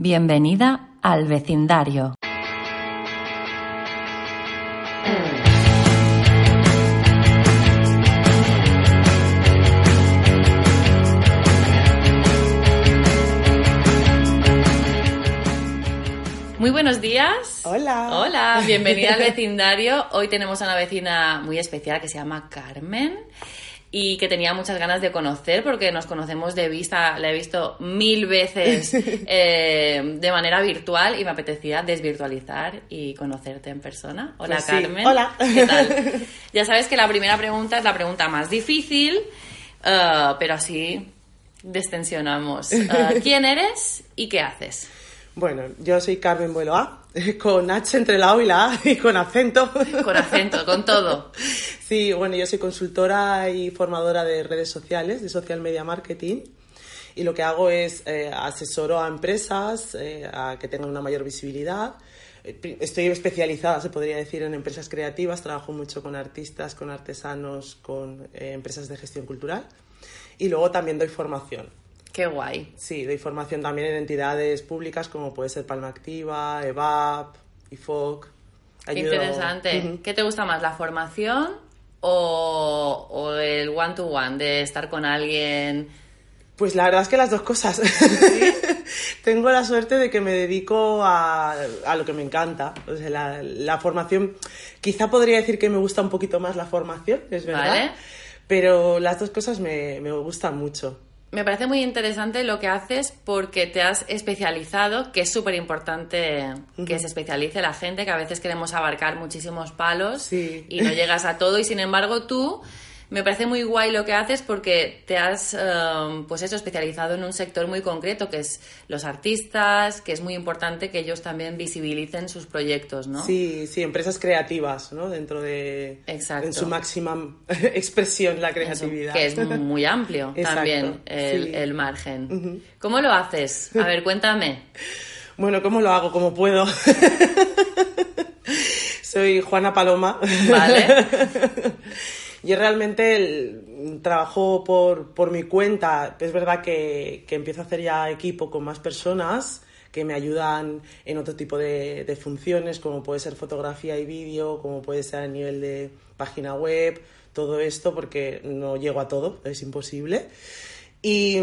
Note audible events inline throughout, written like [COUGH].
Bienvenida al vecindario. Muy buenos días. Hola. Hola, bienvenida al [LAUGHS] vecindario. Hoy tenemos a una vecina muy especial que se llama Carmen y que tenía muchas ganas de conocer porque nos conocemos de vista, la he visto mil veces [LAUGHS] eh, de manera virtual y me apetecía desvirtualizar y conocerte en persona. Hola Pues sí. Carmen. Hola. ¿Qué tal? Ya sabes que la primera pregunta es la pregunta más difícil, eh, pero así destensionamos. Eh, [LAUGHS] ¿Quién eres y qué haces? Bueno, yo soy Carmen Bueloa, [LAUGHS] con H entre la O y la A y con acento. Con acento, con todo. [LAUGHS] Sí, bueno, yo soy consultora y formadora de redes sociales, de social media marketing. Y lo que hago es eh, asesoro a empresas eh, a que tengan una mayor visibilidad. Eh, Estoy especializada, se podría decir, en empresas creativas. Trabajo mucho con artistas, con artesanos, con eh, empresas de gestión cultural. Y luego también doy formación. Qué guay. Sí, doy formación también en entidades públicas como puede ser Palma Activa, EVAP, IFOC. Qué Ayudo- interesante. Ujú. ¿Qué te gusta más, la formación o, o el one-to-one, de estar con alguien? Pues la verdad es que las dos cosas. [LAUGHS] Tengo la suerte de que me dedico a, a lo que me encanta. O sea, la, la formación, quizá podría decir que me gusta un poquito más la formación, es verdad. Vale. Pero las dos cosas me, me gustan mucho. Me parece muy interesante lo que haces porque te has especializado, que es súper importante que se especialice la gente, que a veces queremos abarcar muchísimos palos Sí. y no llegas a todo. Y sin embargo, tú me parece muy guay lo que haces porque te has, um, pues eso, especializado en un sector muy concreto, que es los artistas, que es muy importante que ellos también visibilicen sus proyectos, ¿no? Sí, sí, empresas creativas, ¿no? Dentro de... Exacto. En su máxima [LAUGHS] expresión, la Eso, creatividad. que es muy amplio [LAUGHS] también el, sí. el margen. ¿Cómo lo haces? A ver, cuéntame. [LAUGHS] Bueno, ¿cómo lo hago? ¿Cómo puedo? Soy Juana Paloma. Vale. Yo realmente el- trabajo por, por mi cuenta. Es verdad que, que empiezo a hacer ya equipo con más personas que me ayudan en otro tipo de, de funciones, como puede ser fotografía y vídeo, como puede ser a nivel de página web, todo esto, porque no llego a todo, es imposible. Y,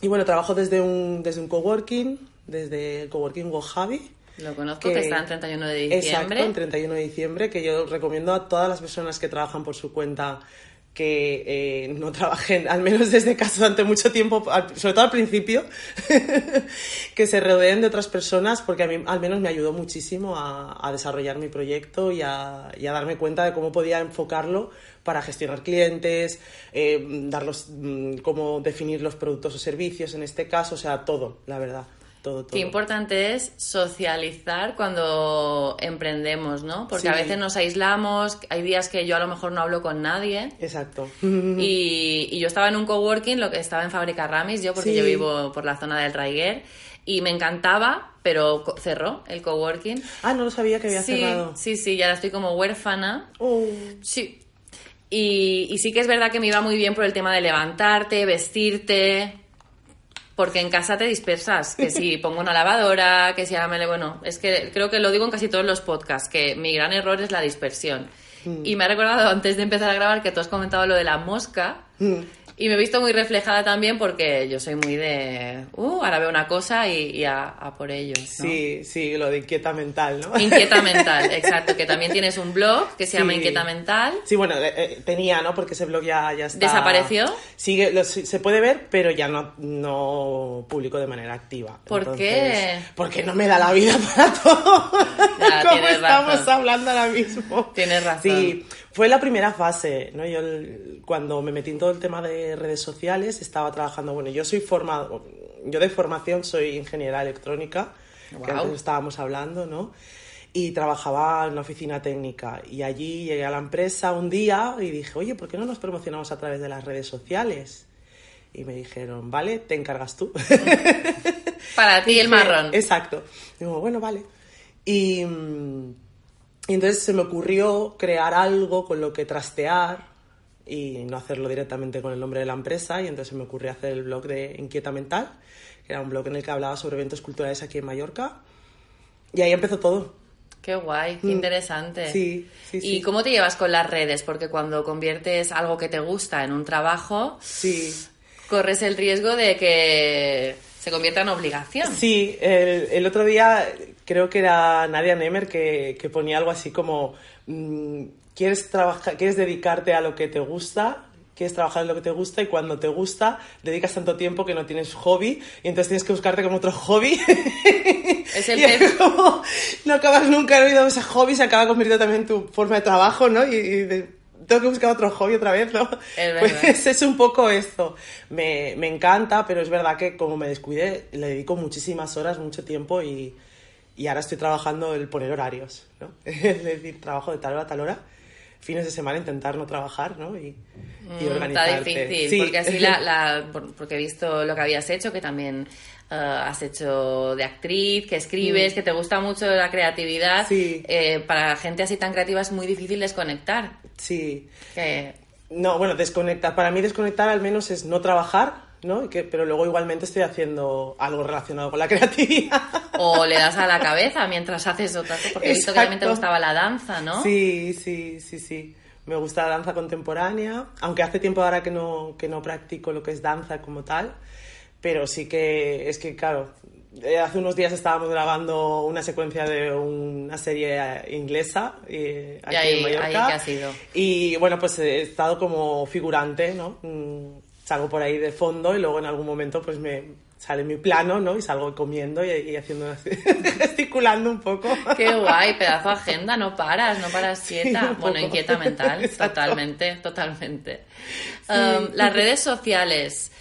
y bueno, trabajo desde un, desde un coworking, desde el coworking Gojavi. Lo conozco, que, está en 31 de diciembre. Exacto, en 31 de diciembre, que yo recomiendo a todas las personas que trabajan por su cuenta que eh, no trabajen, al menos desde casa durante mucho tiempo, sobre todo al principio, [LAUGHS] que se rodeen de otras personas, porque a mí al menos me ayudó muchísimo a, a desarrollar mi proyecto y a, y a darme cuenta de cómo podía enfocarlo para gestionar clientes, eh, darlos, mm, cómo definir los productos o servicios en este caso, o sea, todo, la verdad, todo, todo. Qué importante es socializar cuando emprendemos, ¿no? Porque a veces nos aislamos, hay días que yo a lo mejor no hablo con nadie. Exacto. [LAUGHS] Y, [LAUGHS] y yo estaba en un coworking, lo que estaba en Fábrica Ramis, yo porque Sí. yo vivo por la zona del Raiguer, y me encantaba, pero cerró el coworking. Ah, no lo sabía que había sí, cerrado. sí, sí, y ahora estoy como huérfana. Oh. Sí. Y, y sí que es verdad que me iba muy bien por el tema de levantarte, vestirte, porque en casa te dispersas. Que si [LAUGHS] pongo una lavadora, que si ahora me le... Bueno, es que creo que lo digo en casi todos los podcasts, que mi gran error es la dispersión. Y me ha recordado antes de empezar a grabar que tú has comentado lo de la mosca. Mm. Y me he visto muy reflejada también porque yo soy muy de... Uh, ahora veo una cosa y, y a, a por ello. ¿no? Sí, sí, lo de inquieta mental, ¿no? [LAUGHS] Inquieta Mental, exacto, que también tienes un blog que se llama Sí. Inquieta Mental. Sí, bueno, eh, eh, tenía, ¿no? Porque ese blog ya, ya está... ¿Desapareció? Lo- se puede ver, pero ya no, no publico de manera activa. ¿Por qué? Porque no me da la vida [LAUGHS] para todo. Ya, Como estamos razón. hablando ahora mismo. Tienes razón. Sí, fue la primera fase, ¿no? Yo el- cuando me metí en todo el tema de redes sociales estaba trabajando, bueno, yo soy formado, yo de formación soy ingeniera electrónica, que Guau. antes estábamos hablando, ¿no? Y trabajaba en una oficina técnica y allí llegué a la empresa un día y dije, oye, ¿por qué no nos promocionamos a través de las redes sociales? Y me dijeron, vale, te encargas tú. [LAUGHS] Para ti el marrón. Exacto. Digo, bueno, vale. Y, mm, y entonces se me ocurrió crear algo con lo que trastear y no hacerlo directamente con el nombre de la empresa y entonces me ocurrió hacer el blog de Inquieta Mental, que era un blog en el que hablaba sobre eventos culturales aquí en Mallorca y ahí empezó todo. Qué guay, qué interesante. Mm. Sí, sí, sí. ¿Y cómo te llevas con las redes? Porque cuando conviertes algo que te gusta en un trabajo, Sí, corres el riesgo de que se convierta en obligación. Sí, el, el otro día creo que era Nadia Nemer que, que ponía algo así como mm, quieres trabajar, quieres dedicarte a lo que te gusta, quieres trabajar en lo que te gusta y cuando te gusta dedicas tanto tiempo que no tienes hobby y entonces tienes que buscarte como otro hobby. [LAUGHS] Es el y es pez. como no acabas nunca en oído ese hobby, se acaba convirtiendo también en tu forma de trabajo, ¿no? Y, y de- tengo que buscar otro hobby otra vez, ¿no? Es verdad. Pues es un poco esto. Me, me encanta, pero es verdad que como me descuidé, le dedico muchísimas horas, mucho tiempo y, y ahora estoy trabajando el poner horarios, ¿no? [LAUGHS] Es decir, trabajo de tal hora a tal hora, fines de semana intentar no trabajar, ¿no? Y, y Mm, Está difícil, Sí. porque así la, [LAUGHS] la- por- porque he visto lo que habías hecho, que también eh, has hecho de actriz, que escribes, que te gusta mucho la creatividad. Mm. Sí. Eh, para gente así tan creativa es muy difícil desconectar. Sí. Que, No, bueno, desconectar. Para mí desconectar al menos es no trabajar, ¿no? Y que, pero luego igualmente estoy haciendo algo relacionado con la [LAUGHS] creatividad. o le das a la cabeza mientras haces otra cosa, porque he visto que también te Exacto. gustaba la danza, ¿no? Sí, sí, sí, sí. Me gusta la danza contemporánea, aunque hace tiempo ahora que no, que no practico lo que es danza como tal, pero sí que es que, claro, eh, hace unos días estábamos grabando una secuencia de una serie inglesa eh, aquí ahí- en Mallorca. ahí qué ha sido? Y bueno, pues he estado como figurante, ¿no? Salgo por ahí de fondo y luego en algún momento pues me sale mi plano, ¿no? Y salgo comiendo y, y haciendo así, [LAUGHS] gesticulando un poco. Qué guay, pedazo de agenda, no paras, no paras quieta. bueno, inquieta mental, [LAUGHS] Exacto. totalmente, totalmente. Um, las redes sociales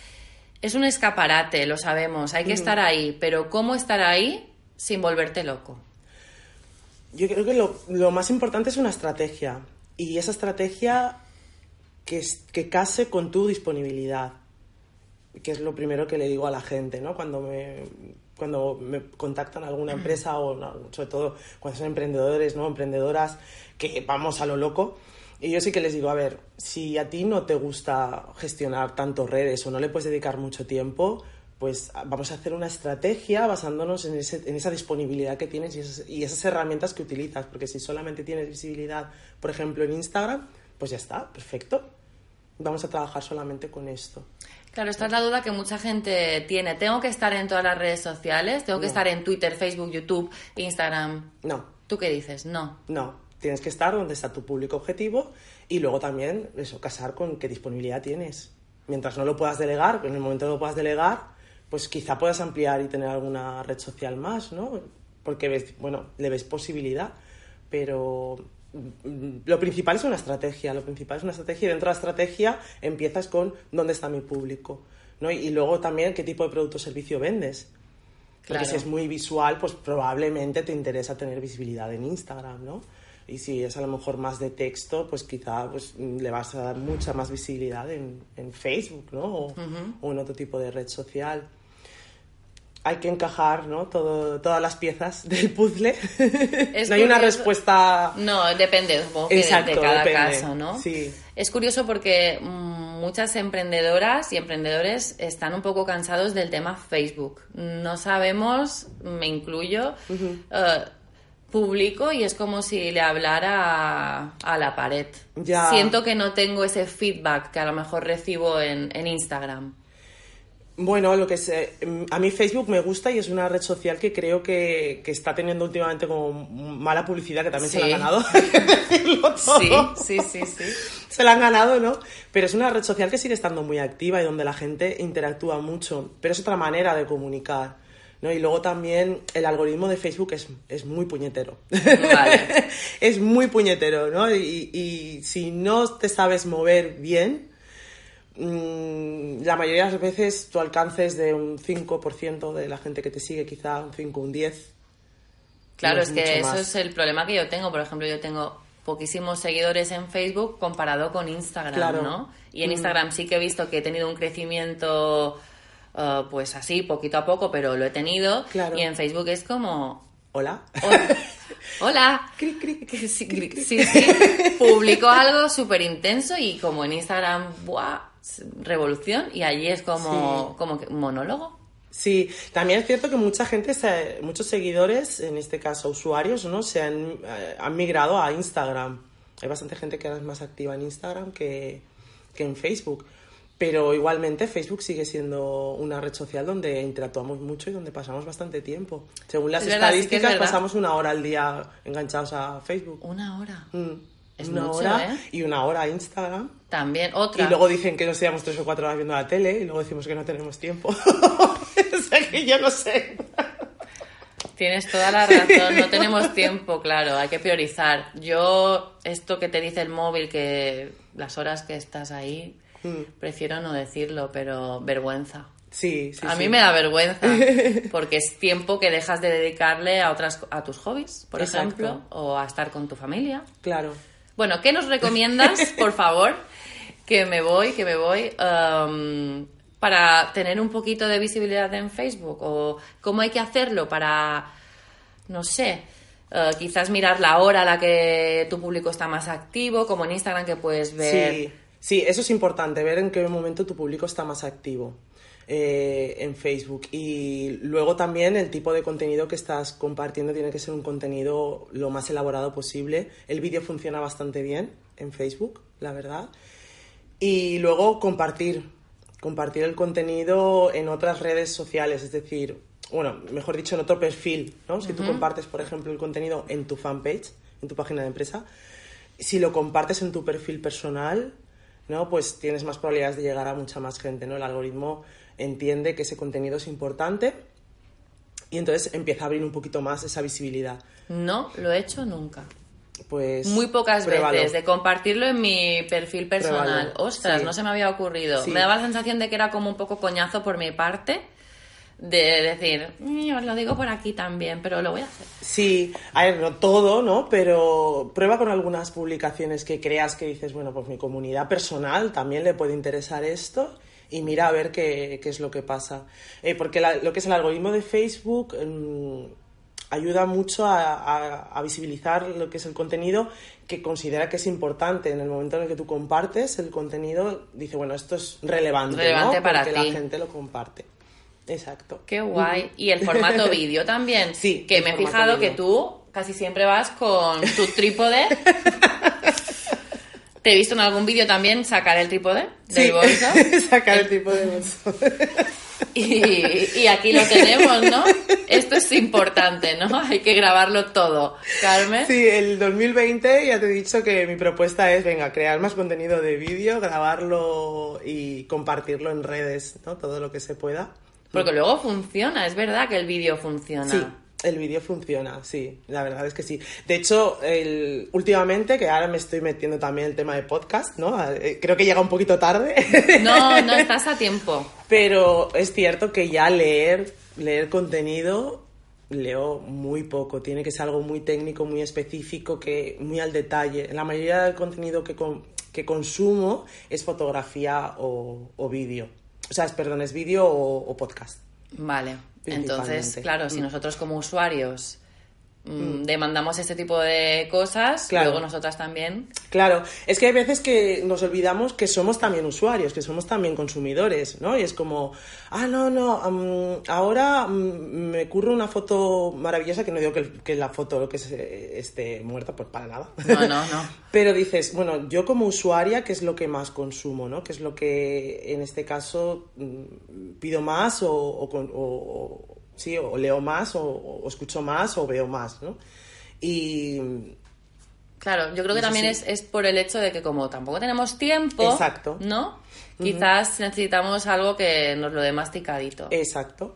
es un escaparate, lo sabemos, hay que estar ahí, pero ¿cómo estar ahí sin volverte loco? Yo creo que lo, lo más importante es una estrategia. Y esa estrategia que, que case con tu disponibilidad. Que es lo primero que le digo a la gente, ¿no? Cuando me, cuando me contactan alguna empresa o sobre todo cuando son emprendedores, ¿no? Emprendedoras que vamos a lo loco. Y yo sí que les digo, a ver, si a ti no te gusta gestionar tanto redes o no le puedes dedicar mucho tiempo, pues vamos a hacer una estrategia basándonos en, ese- en esa disponibilidad que tienes y esas, y esas herramientas que utilizas. Porque si solamente tienes visibilidad, por ejemplo, en Instagram, pues ya está, perfecto. Vamos a trabajar solamente con esto. Claro, esta es la duda que mucha gente tiene. ¿Tengo que estar en todas las redes sociales? ¿Tengo que No. estar en Twitter, Facebook, YouTube, Instagram? No, ¿Tú qué dices? No. no. Tienes que estar donde está tu público objetivo y luego también eso, casar con qué disponibilidad tienes. Mientras no lo puedas delegar, en el momento que lo puedas delegar, pues quizá puedas ampliar y tener alguna red social más, ¿no? Porque ves, bueno, le ves posibilidad, pero lo principal es una estrategia, lo principal es una estrategia y dentro de la estrategia empiezas con dónde está mi público, ¿no? Y, y luego también qué tipo de producto o servicio vendes. Porque Claro. si es muy visual, pues probablemente te interesa tener visibilidad en Instagram, ¿no? Y si es a lo mejor más de texto, pues quizá pues, le vas a dar mucha más visibilidad en, en Facebook, ¿no? O, o en otro tipo de red social. Hay que encajar, ¿no? Todo, todas las piezas [LAUGHS] del puzzle. Es no hay una respuesta... No, depende, supongo que de- cada depende. caso, ¿no? Sí. Es curioso porque mm, muchas emprendedoras y emprendedores están un poco cansados del tema Facebook. No sabemos, me incluyo, publico y es como si le hablara a, a la pared. Ya. Siento que no tengo ese feedback que a lo mejor recibo en, en Instagram. Bueno, lo que es, eh, a mí Facebook me gusta y es una red social que creo que, que está teniendo últimamente como mala publicidad, que también se la Sí. han ganado. [LAUGHS] todo. Sí, sí, sí, sí. Se la han ganado, ¿no? Pero es una red social que sigue estando muy activa y donde la gente interactúa mucho. Pero es otra manera de comunicar. ¿no? Y luego también el algoritmo de Facebook es, es muy puñetero. Vale. [LAUGHS] es muy puñetero, ¿no? Y, y si no te sabes mover bien, la mayoría de las veces tu alcance es de un 5% de la gente que te sigue, quizá un 5, un 10. Claro, No es es que eso más. es el problema que yo tengo. Por ejemplo, yo tengo poquísimos seguidores en Facebook comparado con Instagram, Claro. ¿no? Y en Mm. Instagram sí que he visto que he tenido un crecimiento, eh, pues así, poquito a poco, pero lo he tenido. Claro. Y en Facebook es como... Hola. oh, [LAUGHS] Hola. Cric, cric, [LAUGHS] sí, sí, sí. Publicó algo súper intenso y como en Instagram, ¡buah! Revolución. Y allí es como, como que un monólogo. Sí, también es cierto que mucha gente, se- muchos seguidores, en este caso usuarios, ¿no? Se han, eh, han migrado a Instagram. Hay bastante gente que ahora es más activa en Instagram que, que en Facebook. Pero igualmente Facebook sigue siendo una red social donde interactuamos mucho y donde pasamos bastante tiempo. Según las Es verdad, sí que es estadísticas, pasamos una hora al día enganchados a Facebook. Una hora. Mm. Es una mucho, hora ¿eh? y una hora a Instagram. También, otra. Y luego dicen que nos quedamos tres o cuatro horas viendo la tele y luego decimos que no tenemos tiempo. [LAUGHS] o sea que yo no sé. Tienes toda la razón, no tenemos tiempo, claro, hay que priorizar. Yo, esto que te dice el móvil, que las horas que estás ahí, Mm. prefiero no decirlo, pero vergüenza. Sí, sí. a sí. mí me da vergüenza, [LAUGHS] porque es tiempo que dejas de dedicarle a otras a tus hobbies, por Exacto. ejemplo, o a estar con tu familia. Claro. Bueno, ¿qué nos recomiendas, [LAUGHS] por favor? Que me voy, que me voy. um, para tener un poquito de visibilidad en Facebook o cómo hay que hacerlo para, no sé, eh, quizás mirar la hora a la que tu público está más activo, como en Instagram que puedes ver. Sí, sí, eso es importante, ver en qué momento tu público está más activo eh, en Facebook. Y luego también el tipo de contenido que estás compartiendo tiene que ser un contenido lo más elaborado posible. El vídeo funciona bastante bien en Facebook, la verdad. Y luego compartir, compartir el contenido en otras redes sociales, es decir, bueno, mejor dicho, en otro perfil, ¿no? Si tú compartes, por ejemplo, el contenido en tu fanpage, en tu página de empresa, si lo compartes en tu perfil personal, ¿no? Pues tienes más probabilidades de llegar a mucha más gente, ¿no? El algoritmo entiende que ese contenido es importante y entonces empieza a abrir un poquito más esa visibilidad. No lo he hecho nunca. Pues Muy pocas pruébalo. veces de compartirlo en mi perfil personal. Pruébalo, Ostras, sí. no se me había ocurrido. Sí. Me daba la sensación de que era como un poco coñazo por mi parte de decir, "Mm, os lo digo por aquí también, pero lo voy a hacer. Sí, a ver, no todo, ¿no? Pero prueba con algunas publicaciones que creas que dices, bueno, pues mi comunidad personal también le puede interesar esto y mira a ver qué, qué es lo que pasa. Eh, porque la- lo que es el algoritmo de Facebook mm, ayuda mucho a, a- a visibilizar lo que es el contenido que considera que es importante. En el momento en el que tú compartes el contenido, dice, bueno, esto es relevante, Relevante ¿no? para Porque ti. la gente lo comparte. Exacto. Qué guay. Y el formato [LAUGHS] vídeo también. Sí, Que me he fijado que vídeo. tú casi siempre vas con tu trípode. [LAUGHS] Te he visto en algún vídeo también sacar el trípode del Sí, bolso. [LAUGHS] sacar el tipo de bolso. [LAUGHS] Y, y aquí lo tenemos, ¿no? Esto es importante, ¿no? [LAUGHS] Hay que grabarlo todo. Carmen. Sí, el 2020 ya te he dicho que mi propuesta es, venga, crear más contenido de vídeo, grabarlo y compartirlo en redes, ¿no? Todo lo que se pueda. Porque luego funciona, es verdad que el vídeo funciona. Sí, el vídeo funciona, sí, la verdad es que sí. De hecho, el, últimamente, que ahora me estoy metiendo también el tema de podcast, ¿no? Eh, Creo que llega un poquito tarde. No, no [LAUGHS] estás a tiempo. Pero es cierto que ya leer, leer contenido leo muy poco. Tiene que ser algo muy técnico, muy específico, que muy al detalle. La mayoría del contenido que, con- que consumo es fotografía o, o vídeo. O sea, es, perdón, es vídeo o, o podcast. Vale. Entonces, claro, si Mm. nosotros como usuarios demandamos este tipo de cosas, Claro. luego nosotras también. Claro, es que hay veces que nos olvidamos que somos también usuarios, que somos también consumidores, ¿no? Y es como, ah, no, no, mm, ahora mm, me ocurre una foto maravillosa, que no digo que, que la foto que se- esté muerta, pues para nada. No, no, no. [LAUGHS] Pero dices, bueno, yo como usuaria, ¿qué es lo que más consumo, no? ¿Qué es lo que en este caso mm, pido más o, o- o- sí, o leo más o, o escucho más o veo más, ¿no? Y Claro, yo creo que también sí. es, es por el hecho de que como tampoco tenemos tiempo, Exacto. ¿no? Quizás necesitamos algo que nos lo dé masticadito. Exacto.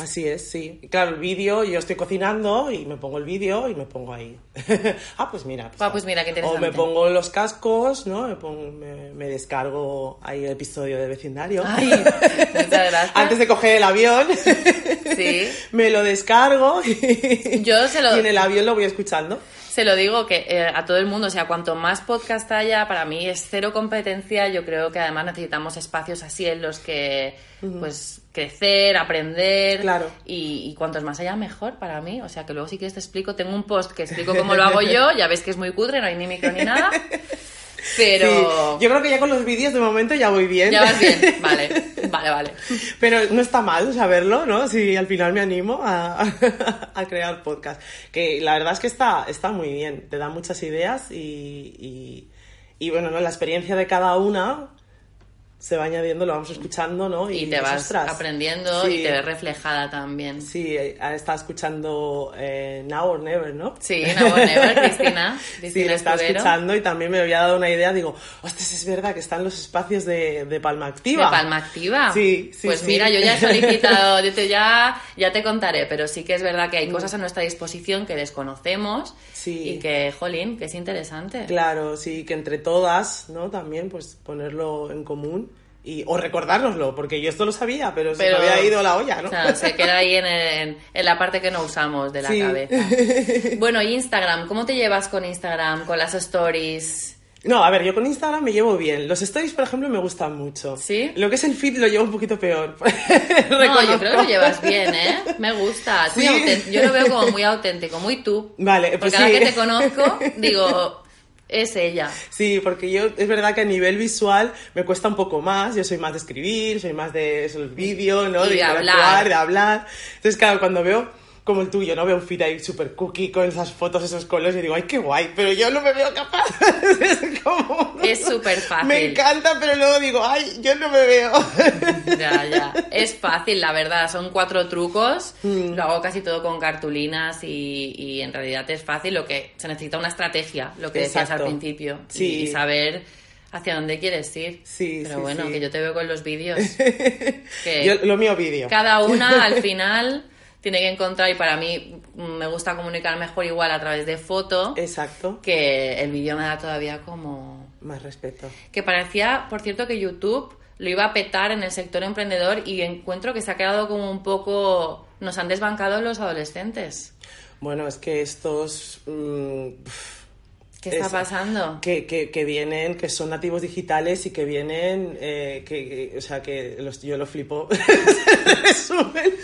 Así es, sí. Y claro, el vídeo, yo estoy cocinando y me pongo el vídeo y me pongo ahí. [LAUGHS] ah, pues mira. Ah, pues mira, qué O interesante. me pongo los cascos, ¿no? Me, pongo- me, me descargo ahí el episodio de vecindario. Ay, muchas [LAUGHS] gracias. Antes de coger el avión, [LAUGHS] Sí. [LAUGHS] me lo descargo y, [LAUGHS] Yo se lo- y en el avión lo voy escuchando. Se lo digo que eh, a todo el mundo, o sea, cuanto más podcast haya, para mí es cero competencia. Yo creo que además necesitamos espacios así en los que, pues, crecer, aprender. Claro. Y, y cuantos más haya, mejor para mí. O sea, que luego si quieres te explico. Tengo un post que explico cómo lo hago yo. Ya ves que es muy cutre, no hay ni micro ni nada. [LAUGHS] Pero... Sí, yo creo que ya con los vídeos de momento ya voy bien. Ya vas bien, [LAUGHS] vale, vale, vale. Pero no está mal saberlo, ¿no? Si al final me animo a, [LAUGHS] a crear podcast. Que la verdad es que está, está muy bien, te da muchas ideas y, y, y bueno, ¿no? la experiencia de cada una se va añadiendo, lo vamos escuchando, ¿no? Y, te vas ostras, aprendiendo sí. y te ves reflejada también. Sí, eh, está escuchando eh, Now or Never, ¿no? Sí, Now or Never, [LAUGHS] Cristina. sí, estaba Escudero. escuchando y también me había dado una idea. Digo, ostras, es verdad que están los espacios de, de Palma Activa. De Palma Activa. Sí, sí, Pues sí. mira, yo ya he solicitado, [LAUGHS] yo te- ya, ya te contaré, pero sí que es verdad que hay cosas a nuestra disposición que desconocemos Sí. y que, jolín, que es interesante. Claro, sí, que entre todas, ¿no? También, pues ponerlo en común y, o recordárnoslo, porque yo esto lo sabía, pero, se me había ido la olla, ¿no? O sea, se queda ahí en, en- en la parte que no usamos de la Sí. cabeza. [LAUGHS] Bueno, y Instagram, ¿cómo te llevas con Instagram, con las stories? No, a ver, yo con Instagram me llevo bien. Los stories, por ejemplo, me gustan mucho. ¿Sí? Lo que es el feed lo llevo un poquito peor. [LAUGHS] No, yo creo que lo llevas bien, ¿eh? Me gusta. Sí. Yo lo veo como muy auténtico, muy tú. Vale, pues Porque ahora sí. que te conozco, digo, es ella. Sí, porque yo es verdad que a nivel visual me cuesta un poco más. Yo soy más de escribir, soy más de eso, el vídeo, ¿no? Y de hablar. de hablar. Entonces, claro, cuando veo como el tuyo, ¿no? Veo un feed ahí súper cookie con esas fotos, esos colores y digo, ay, qué guay, pero yo no me veo capaz. [LAUGHS] es como... Es súper fácil. Me encanta, pero luego digo, ay, yo no me veo. [LAUGHS] Ya, ya. Es fácil, la verdad. Son cuatro trucos. Mm. Lo hago casi todo con cartulinas y, y en realidad es fácil. Lo que se necesita una estrategia, lo que decías Exacto. al principio. Y- Sí. Y, saber hacia dónde quieres ir. Sí, Pero sí, bueno, sí. que yo te veo con los vídeos. [LAUGHS] que Yo, lo mío vídeo. cada una al final tiene que encontrar, y para mí me gusta comunicar mejor igual a través de foto, Exacto. que el vídeo me da todavía como Más respeto. que parecía, por cierto, que YouTube lo iba a petar en el sector emprendedor y encuentro que se ha quedado como un poco... Nos han desbancado los adolescentes. Bueno, es que estos... mm, ¿Qué está Es- pasando? que, que, que vienen, que son nativos digitales y que vienen, eh, que, que- o sea, que los, yo lo flipo. [LAUGHS] Resumen,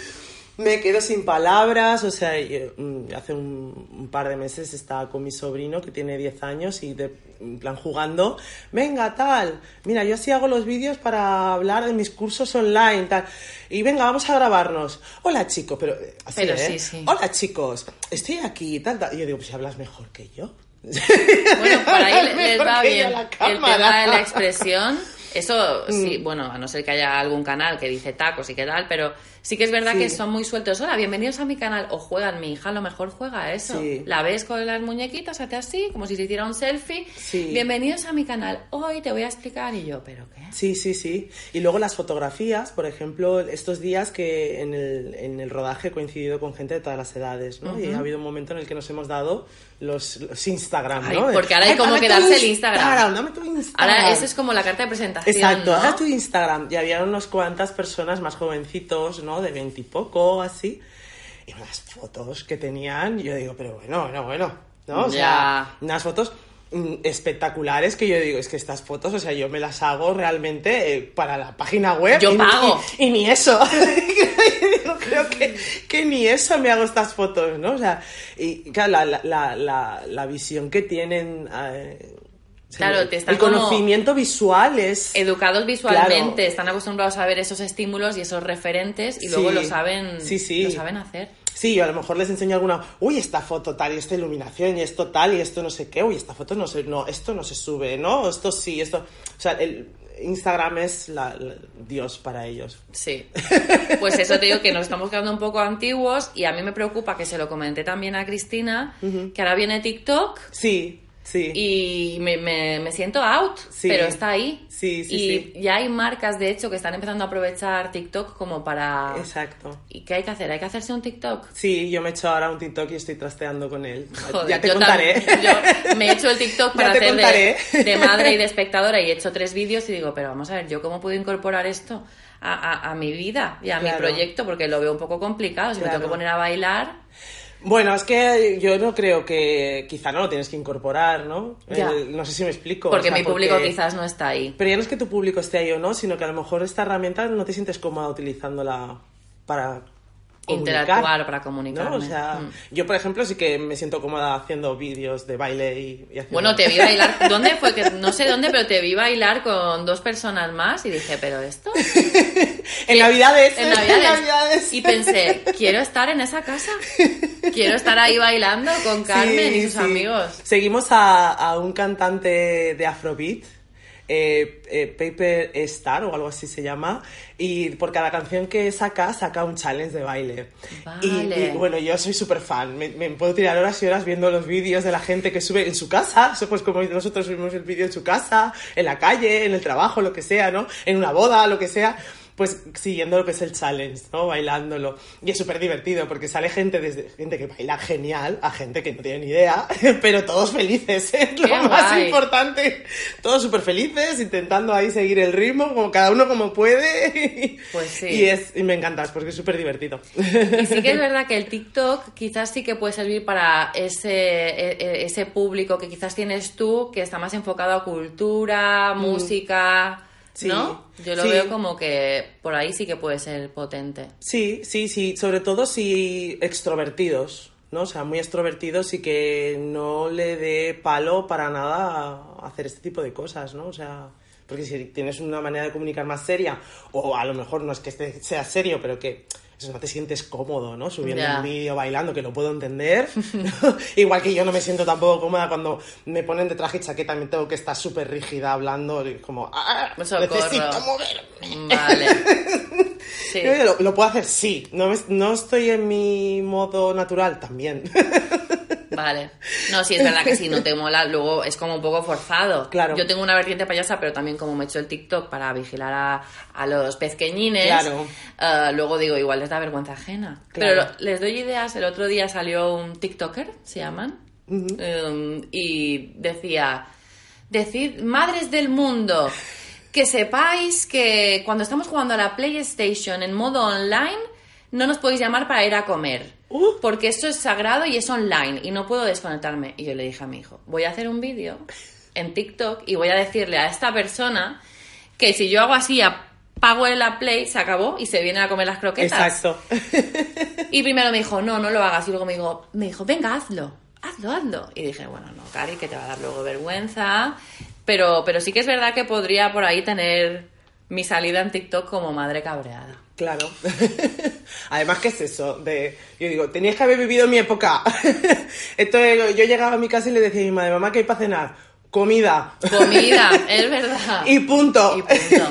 me quedo sin palabras, o sea, mm, hace un, un par de meses estaba con mi sobrino que tiene 10 años y de en plan jugando, venga tal, mira, yo así hago los vídeos para hablar de mis cursos online, tal, y venga, vamos a grabarnos. Hola chicos, pero eh, así, Pero ¿eh? sí, sí. Hola chicos, estoy aquí, tal, tal. Y yo digo, pues si hablas mejor que yo. Bueno, por ahí le- les va bien el tema de la expresión. Eso sí, Mm. bueno, a no ser que haya algún canal que dice tacos y qué tal, pero sí que es verdad Sí. que son muy sueltos. Hola, bienvenidos a mi canal. O juegan, mi hija a lo mejor juega a eso. Sí. La ves con las muñequitas, hace así, como si se hiciera un selfie. Sí. Bienvenidos a mi canal. Hoy te voy a explicar. Y yo, ¿pero qué? Sí, sí, sí. Y luego las fotografías, por ejemplo, estos días que en el, en el rodaje he coincidido con gente de todas las edades, ¿no? Y ha habido un momento en el que nos hemos dado los, los Instagram, Ay, ¿no? Porque ahora hay "Ay, como que darse el Instagram". Dame tu Instagram. Ahora, eso es como la carta de presentación. Exacto, ¿no? tu Instagram. Y había unas cuantas personas más jovencitos, ¿no? De veintipoco, así. Y unas fotos que tenían, yo digo, pero bueno, bueno, bueno, ¿no? O sea, Ya. unas fotos mm, espectaculares que yo digo, es que estas fotos, o sea, yo me las hago realmente eh, para la página web. Yo y, pago. Y, y ni eso. [LAUGHS] Digo, creo que, que ni eso me hago estas fotos, ¿no? O sea, y claro, la, la, la, la, la visión que tienen... eh, Claro, te están el conocimiento visual es... Educados visualmente, Claro. están acostumbrados a ver esos estímulos y esos referentes y luego lo saben, Sí, sí. lo saben hacer. Sí, yo a lo mejor les enseño alguna, uy, esta foto tal y esta iluminación y esto tal y esto no sé qué, uy, esta foto no se, no, esto no se sube, ¿no? Esto sí, esto, o sea, el Instagram es la, la- Dios para ellos. Sí. Pues eso te digo que nos estamos quedando un poco antiguos y a mí me preocupa que se lo comenté también a Cristina, que ahora viene TikTok Sí, sí. y me, me- me siento out, Sí. pero está ahí. Sí, sí, y sí. ya hay marcas, de hecho, que están empezando a aprovechar TikTok como para... Exacto. ¿Y qué hay que hacer? ¿Hay que hacerse un TikTok? Sí, yo me he hecho ahora un TikTok y estoy trasteando con él. Joder, ya te yo contaré. yo me he hecho el TikTok [LAUGHS] para hacer de, de [LAUGHS] madre y de espectadora y he hecho tres vídeos y digo, pero vamos a ver, ¿yo cómo puedo incorporar esto a, a- a mi vida y a mi proyecto? Porque lo veo un poco complicado. Si me tengo que poner a bailar, Bueno, es que yo no creo que quizá no lo tienes que incorporar, ¿no? El- no sé si me explico. Porque o sea, mi público porque- quizás no está ahí. Pero ya no es que tu público esté ahí o no, sino que a lo mejor esta herramienta no te sientes cómoda utilizándola para comunicar, Interactuar para comunicarme. ¿no? O sea, Mm. yo, por ejemplo, sí que me siento cómoda haciendo vídeos de baile y, y haciendo... Bueno, te vi [LAUGHS] bailar. ¿Dónde fue? Que no sé dónde, pero te vi bailar con dos personas más y dije, ¿pero esto? [LAUGHS] En Navidades. En [LAUGHS] Navidades. Navidades. Y pensé, quiero estar en esa casa. Quiero estar ahí bailando con Carmen Sí, y sus sí. amigos. Seguimos a, a un cantante de Afrobeat, eh, eh, Paper Star o algo así se llama, y por cada canción que saca, saca un challenge de baile. Y- Vale. Y, bueno, yo soy súper fan, me, me puedo tirar horas y horas viendo los vídeos de la gente que sube en su casa, eso pues como nosotros subimos el vídeo en su casa, en la calle, en el trabajo, lo que sea, ¿no? En una boda, lo que sea. Pues siguiendo lo que es el challenge, ¿no? Bailándolo. Y es súper divertido porque sale gente desde gente que baila genial a gente que no tiene ni idea, [LAUGHS] pero todos felices, es lo Qué más guay. importante. Todos súper felices, intentando ahí seguir el ritmo, como cada uno como puede. [LAUGHS] Pues sí. Y, es, y me encanta, porque es súper divertido. Y sí que es [LAUGHS] verdad que el TikTok quizás sí que puede servir para ese, e- e- ese público que quizás tienes tú, que está más enfocado a cultura, música, Mm. Sí, ¿no? Yo lo sí. veo como que por ahí sí que puede ser potente. Sí, sí, sí, sobre todo si extrovertidos, ¿no? O sea, muy extrovertidos y que no le dé palo para nada a hacer este tipo de cosas, ¿no? O sea, porque si tienes una manera de comunicar más seria, o a lo mejor no es que este sea serio, pero que no te sientes cómodo, ¿no? Subiendo Ya. un vídeo bailando, que lo puedo entender. [LAUGHS] Igual que yo no me siento tampoco cómoda cuando me ponen de traje y chaqueta, me tengo que estar súper rígida hablando, y como, ¡ah! Necesito moverme. Vale. [LAUGHS] Sí. Lo, lo puedo hacer, sí. No, no estoy en mi modo natural, también. [LAUGHS] Vale. No, sí, es verdad que si no te mola, luego es como un poco forzado. Claro. Yo tengo una vertiente payasa, pero también como me he hecho el TikTok para vigilar a, a los pezqueñines, Claro. eh, luego digo, igual les da vergüenza ajena. Claro. Pero les doy ideas. El otro día salió un TikToker, se llaman, um, y decía, decid, madres del mundo, que sepáis que cuando estamos jugando a la PlayStation en modo online, no nos podéis llamar para ir a comer. Uh. Porque esto es sagrado y es online y no puedo desconectarme. Y yo le dije a mi hijo, voy a hacer un vídeo en TikTok y voy a decirle a esta persona que si yo hago así, apago en la play, se acabó y se viene a comer las croquetas. Exacto. Y primero me dijo, no, no lo hagas. Y luego me dijo, me dijo, venga, hazlo, hazlo, hazlo. Y dije, bueno, no, Cari, que te va a dar luego vergüenza. Pero, pero sí que es verdad que podría por ahí tener mi salida en TikTok como madre cabreada. Claro. [LAUGHS] Además, ¿qué es eso? De, yo digo, tenías que haber vivido mi época. [LAUGHS] Entonces, yo llegaba a mi casa y le decía a mi madre, mamá, ¿qué hay para cenar? Comida. Comida, [LAUGHS] es verdad. Y punto. Y punto.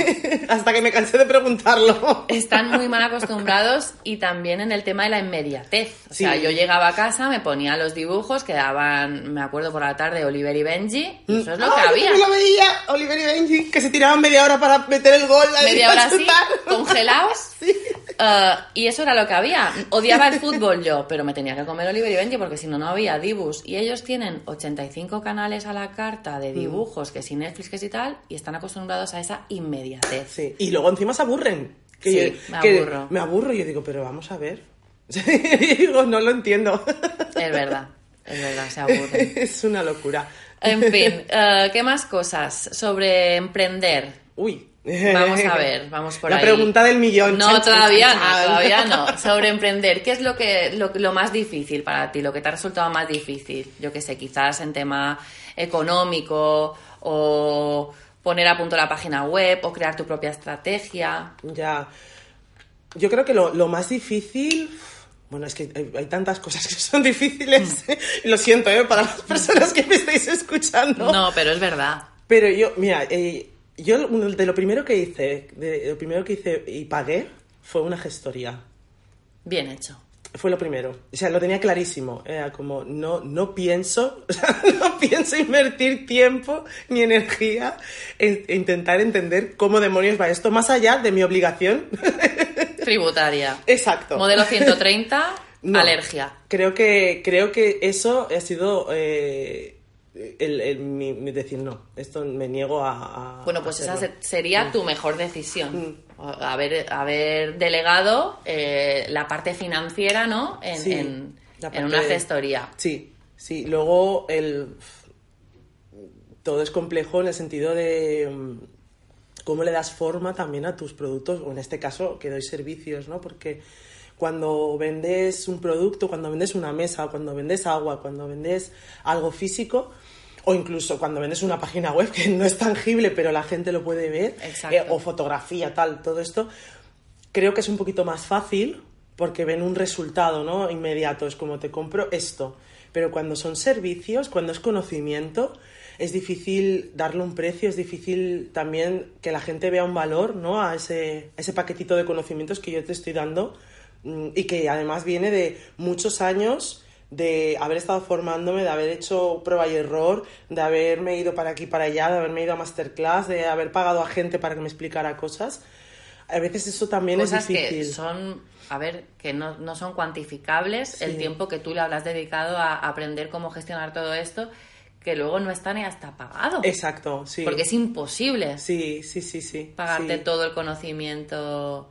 [LAUGHS] Hasta que me cansé de preguntarlo. Están muy mal acostumbrados y también en el tema de la inmediatez. O sea, yo llegaba a casa, me ponía los dibujos que daban, me acuerdo por la tarde, Oliver y Benji, y eso es lo que había. yo lo veía, Oliver y Benji, que se tiraban media hora para meter el gol. media hora así, congelados. Sí. Eh, y eso era lo que había. Odiaba el fútbol yo, pero me tenía que comer Oliver y Benji porque si no, no había dibus. Y ellos tienen 85 canales a la carta Mm. de dibujos, que si Netflix, que si tal, y están acostumbrados a esa inmediatez. Sí, y luego encima se aburren. Que Sí, yo- me que aburro. Me aburro y yo digo, pero vamos a ver. [LAUGHS] Y digo, no lo entiendo. Es verdad, es verdad, se [LAUGHS] aburren. es una locura. En fin, eh, ¿qué más cosas sobre emprender? Uy. Vamos a ver, [LAUGHS] vamos por La ahí. pregunta del millón. No, todavía no, [LAUGHS] todavía no. Sobre emprender, ¿qué es lo que lo, lo más difícil para ti? Lo que te ha resultado más difícil. Yo qué sé, quizás en tema económico o poner a punto la página web o crear tu propia estrategia. Ya. Yo creo que lo, lo más difícil. Bueno, es que hay, hay tantas cosas que son difíciles. Y [LAUGHS] lo siento, ¿eh? Para las personas que me estáis escuchando. No, pero es verdad. Pero yo, mira, eh, yo de lo primero que hice, de lo primero que hice y pagué fue una gestoría. Bien hecho. Fue lo primero. O sea, lo tenía clarísimo. Era como, no, no pienso, [LAUGHS] no pienso invertir tiempo ni energía en en intentar entender cómo demonios va esto, más allá de mi obligación. [LAUGHS] Tributaria. Exacto. Modelo 130, [LAUGHS] No. alergia. Creo que, creo que eso ha sido eh, el, el- mi, mi decir, no, esto me niego a... a Bueno, pues esa sería tu mejor decisión. Haber, haber delegado eh, la parte financiera, ¿no? En, Sí. en- una de- gestoría. Sí, sí. Luego el todo es complejo en el sentido de mm, cómo le das forma también a tus productos, o en este caso que doy servicios, ¿no? Porque cuando vendes un producto, cuando vendes una mesa, cuando vendes agua, cuando vendes algo físico, o incluso cuando vendes una página web que no es tangible, pero la gente lo puede ver, eh, o fotografía, tal, todo esto, creo que es un poquito más fácil porque ven un resultado ¿no? inmediato, es como te compro esto. Pero cuando son servicios, cuando es conocimiento, es difícil darle un precio, es difícil también que la gente vea un valor ¿no? a ese, ese paquetito de conocimientos que yo te estoy dando mm, y que además viene de muchos años de haber estado formándome, de haber hecho prueba y error, de haberme ido para aquí para allá, de haberme ido a masterclass, de haber pagado a gente para que me explicara cosas. A veces eso también Cosas es difícil. que son, a ver, que no, no son cuantificables el tiempo que tú le habrás dedicado a aprender cómo gestionar todo esto, que luego no está ni hasta pagado. Exacto, sí. Porque es imposible Sí, sí, sí, sí. pagarte sí. todo el conocimiento.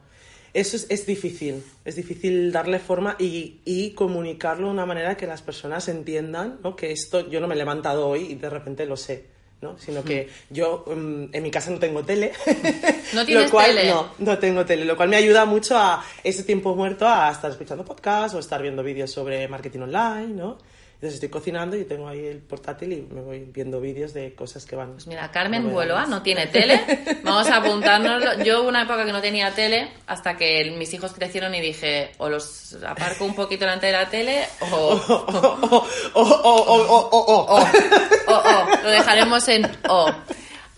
Eso es, es difícil, es difícil darle forma y, y comunicarlo de una manera que las personas entiendan ¿no? que esto yo no me he levantado hoy y de repente lo sé, ¿no? sino que yo mm, en mi casa no tengo tele. [LAUGHS] ¿No tienes lo cual, tele? No, no tengo tele, lo cual me ayuda mucho a ese tiempo muerto a estar escuchando podcasts o estar viendo vídeos sobre marketing online, ¿no? Entonces estoy cocinando y tengo ahí el portátil y me voy viendo vídeos de cosas que van. Pues mira, Carmen. Bueloa no tiene tele. [LAUGHS] Vamos a apuntárnoslo. Yo una época que no tenía tele hasta que mis hijos crecieron y dije, o los aparco un poquito delante de la tele o... Oh. O, o, o, lo dejaremos en O.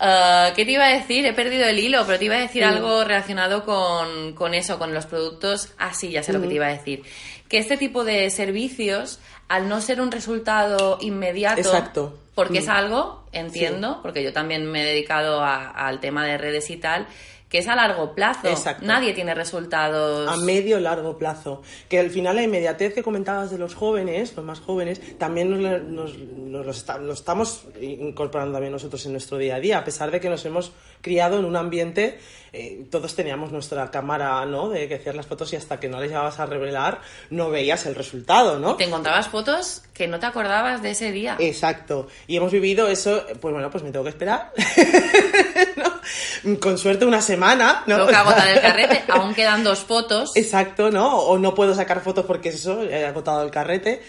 Ah, ¿Qué te iba a decir? He perdido el hilo, pero te iba a decir algo relacionado con, con eso, con los productos. Ah, sí, ya sé lo que te iba a decir. Que este tipo de servicios, al no ser un resultado inmediato, Exacto. porque Mm. es algo, entiendo, porque yo también me he dedicado a- al tema de redes y tal, que es a largo plazo. Exacto. Nadie tiene resultados. a medio largo plazo. Que al final la inmediatez que comentabas de los jóvenes, los más jóvenes, también nos, nos- nos lo, está- lo estamos incorporando también nosotros en nuestro día a día, a pesar de que nos hemos criado en un ambiente, eh, todos teníamos nuestra cámara, ¿no? De que hacías las fotos y hasta que no les llevabas a revelar no veías el resultado, ¿no? Te encontrabas fotos que no te acordabas de ese día. Exacto. Y hemos vivido eso, pues bueno, pues me tengo que esperar. [LAUGHS] Con suerte una semana, ¿no? Tengo que agotar el carrete, [LAUGHS] aún quedan dos fotos. Exacto, ¿no? O no puedo sacar fotos porque eso, he agotado el carrete.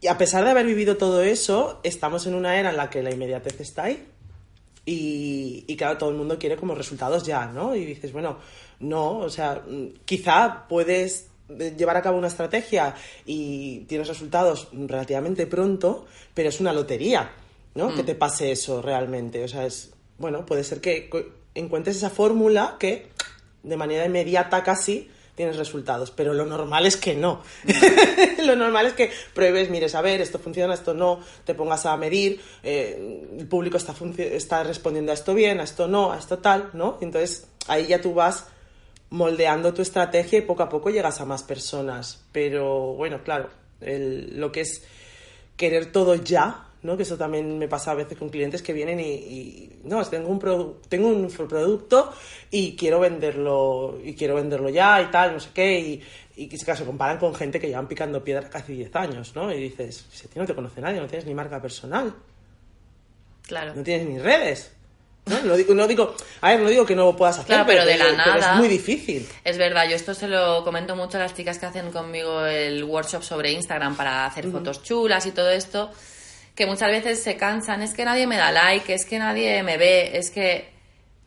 Y a pesar de haber vivido todo eso, estamos en una era en la que la inmediatez está ahí. Y, y claro, todo el mundo quiere como resultados ya, ¿no? Y dices, bueno, no, o sea, mm, quizá puedes eh, llevar a cabo una estrategia y tienes resultados relativamente pronto, pero es una lotería, ¿no? Que te pase eso realmente. O sea, es, bueno, puede ser que encuentres esa fórmula que de manera inmediata casi tienes resultados, pero lo normal es que no. [LAUGHS] lo normal es que pruebes, mires, a ver, esto funciona, esto no, te pongas a medir, eh, el público está, respondiendo a esto bien, a esto no, a esto tal, ¿no? Entonces ahí ya tú vas moldeando tu estrategia y poco a poco llegas a más personas. Pero bueno, claro, el- lo que es querer todo ya, ¿no? Que eso también me pasa a veces con clientes que vienen y, y, no, tengo un tengo un producto y quiero venderlo y quiero venderlo ya y tal, no sé qué y y que se comparan con gente que llevan picando piedra casi 10 años, ¿no? Y dices, si a ti no te conoce nadie, no tienes ni marca personal, Claro. no tienes ni redes. ¿no? No, digo, no digo, a ver, no digo que no lo puedas hacer, Claro, pero de la nada- es muy difícil. Es verdad, yo esto se lo comento mucho a las chicas que hacen conmigo el workshop sobre Instagram para hacer fotos chulas y todo esto, que muchas veces se cansan, es que nadie me da like, es que nadie me ve, es que...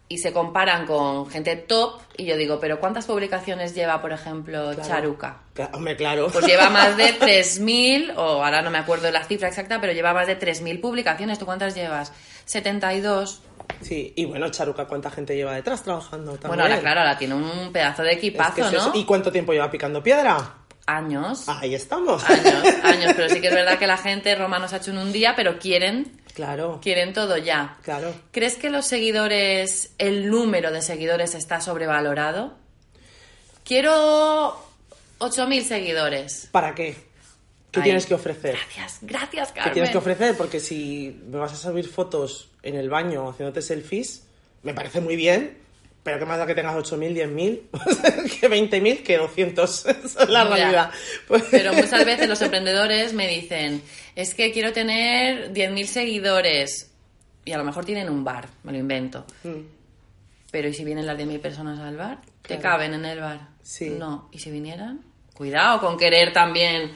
Y se comparan con gente top y yo digo, pero ¿cuántas publicaciones lleva, por ejemplo, Claro. Charuca? Hombre, claro. Pues lleva [LAUGHS] más de 3.000, o ahora no me acuerdo la cifra exacta, pero lleva más de 3.000 publicaciones. ¿Tú cuántas llevas? 72. Sí, y bueno, Charuca, ¿cuánta gente lleva detrás trabajando también? Bueno, ahora claro, ahora tiene un pedazo de Es equipazo, que es ¿no? ¿Y cuánto tiempo lleva picando piedra? Años. Ahí estamos. Años, [LAUGHS] años. Pero sí que es verdad que la gente Roma nos ha hecho en un día, pero quieren, Claro, quieren todo ya. claro. ¿Crees que los seguidores, el número de seguidores está sobrevalorado? Quiero 8.000 seguidores. ¿Para qué? ¿Qué tienes que ofrecer? Gracias, gracias, ¿Qué Carmen. tienes que ofrecer? Porque si me vas a subir fotos en el baño haciéndote selfies, me parece muy bien, pero qué más da que tengas 8.000, 10.000, [LAUGHS] que 20.000, que 200. [LAUGHS] Esa es la realidad. Pues- Pero muchas veces los emprendedores me dicen, es que quiero tener 10.000 seguidores. Y a lo mejor tienen un bar, me lo invento. Mm. Pero ¿y si vienen las 10.000 personas al bar? ¿Te caben en el bar? Sí. No. ¿Y si vinieran? Cuidado con querer también...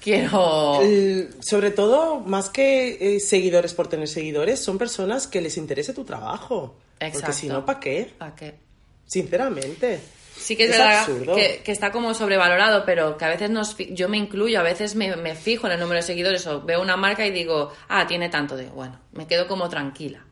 Quiero... El- sobre todo, más que eh, seguidores por tener seguidores, son personas que les interese tu trabajo. Porque Exacto. si no, ¿para qué? ¿A qué? Sinceramente. Sí que es, Es verdad absurdo. que, que está como sobrevalorado, pero que a veces nos, yo me incluyo, a veces me, me fijo en el número de seguidores o veo una marca y digo, ah, tiene tanto, digo, bueno, me quedo como tranquila.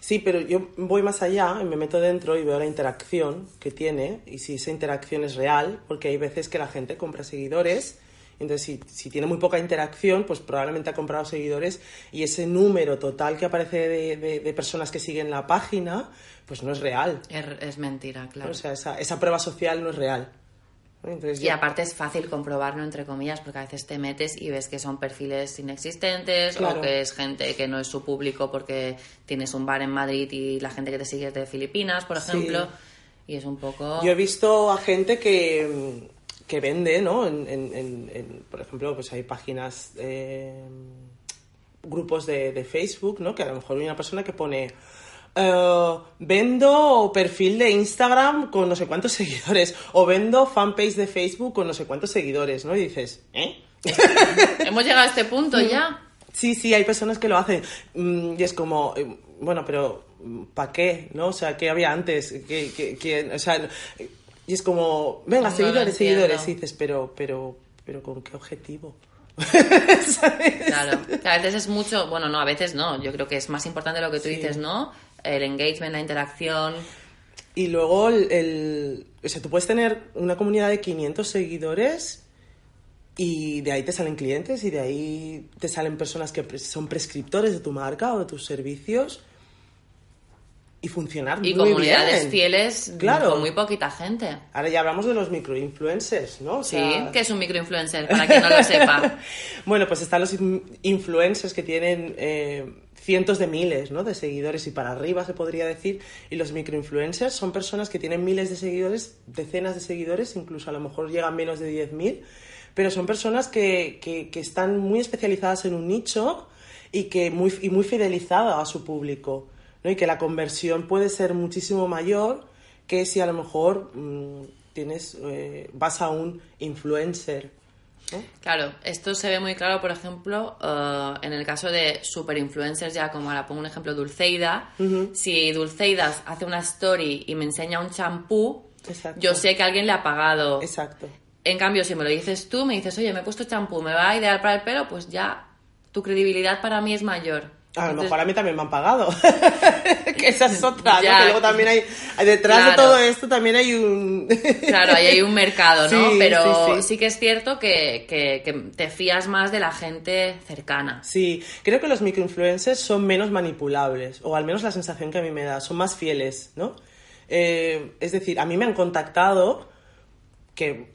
Sí, pero yo voy más allá y me meto dentro y veo la interacción que tiene y si esa interacción es real, porque hay veces que la gente compra seguidores, entonces si, si tiene muy poca interacción, pues probablemente ha comprado seguidores y ese número total que aparece de, de- de personas que siguen la página, pues no es real. Es, es mentira, claro. O sea, esa, esa prueba social no es real. Entonces Y yo- aparte es fácil comprobarlo, entre comillas, porque a veces te metes y ves que son perfiles inexistentes Claro. o que es gente que no es su público porque tienes un bar en Madrid y la gente que te sigue es de Filipinas, por Sí. ejemplo. Y es un poco... Yo he visto a gente que, que vende, ¿no? En, en- en- por ejemplo, pues hay páginas, eh, grupos de, de Facebook, ¿no? Que a lo mejor hay una persona que pone, eh, vendo perfil de Instagram con no sé cuántos [LAUGHS] seguidores, o vendo fanpage de Facebook con no sé cuántos seguidores, ¿no? Y dices, ¿eh? [LAUGHS] Hemos llegado a este punto ya. Sí, sí, hay personas que lo hacen. Mm, Y es como, eh, bueno, pero ¿para qué? ¿No? O sea, ¿qué había antes? ¿Qué? O sea, y es como, venga, No seguidores, seguidores. Y dices, pero, pero, pero ¿con qué objetivo? Claro, [LAUGHS] a veces es mucho, bueno, no, a veces no, yo creo que es más importante lo que tú Sí. dices, ¿no? El engagement, la interacción. Y luego, el, el- o sea, tú puedes tener una comunidad de 500 seguidores y de ahí te salen clientes y de ahí te salen personas que son prescriptores de tu marca o de tus servicios y funcionar Y muy comunidades bien. fieles Claro. con muy poquita gente. Ahora ya hablamos de los microinfluencers, ¿no? O Sí, que es un microinfluencer, para quien no lo sepa. [LAUGHS] Bueno, pues están los in- influencers que tienen eh, cientos de miles ¿no? de seguidores y para arriba se podría decir. Y los microinfluencers son personas que tienen miles de seguidores, decenas de seguidores, incluso a lo mejor llegan menos de 10.000. Pero son personas que, que- que están muy especializadas en un nicho y, que muy, y muy fidelizadas a su público. ¿No? Y que la conversión puede ser muchísimo mayor que si a lo mejor mm, tienes, eh, vas a un influencer. ¿no? Claro, esto se ve muy claro, por ejemplo, eh, en el caso de super influencers, ya como ahora pongo un ejemplo, Dulceida. Si Dulceida hace una story y me enseña un champú, yo sé que alguien le ha pagado. Exacto. En cambio, si me lo dices tú, me dices, oye, me he puesto champú, me va ideal para el pelo, pues ya tu credibilidad para mí es mayor. A lo mejor a mí también me han pagado. [LAUGHS] que esa es otra, ¿no? Ya. Que luego también hay, detrás de todo esto también hay un... [LAUGHS] Claro, ahí hay un mercado, ¿no? Sí, Pero sí, sí, sí. que es cierto que, que- que te fías más de la gente cercana. Sí, creo que los microinfluencers son menos manipulables, o al menos la sensación que a mí me da, son más fieles, ¿no? Eh, es decir, a mí me han contactado, que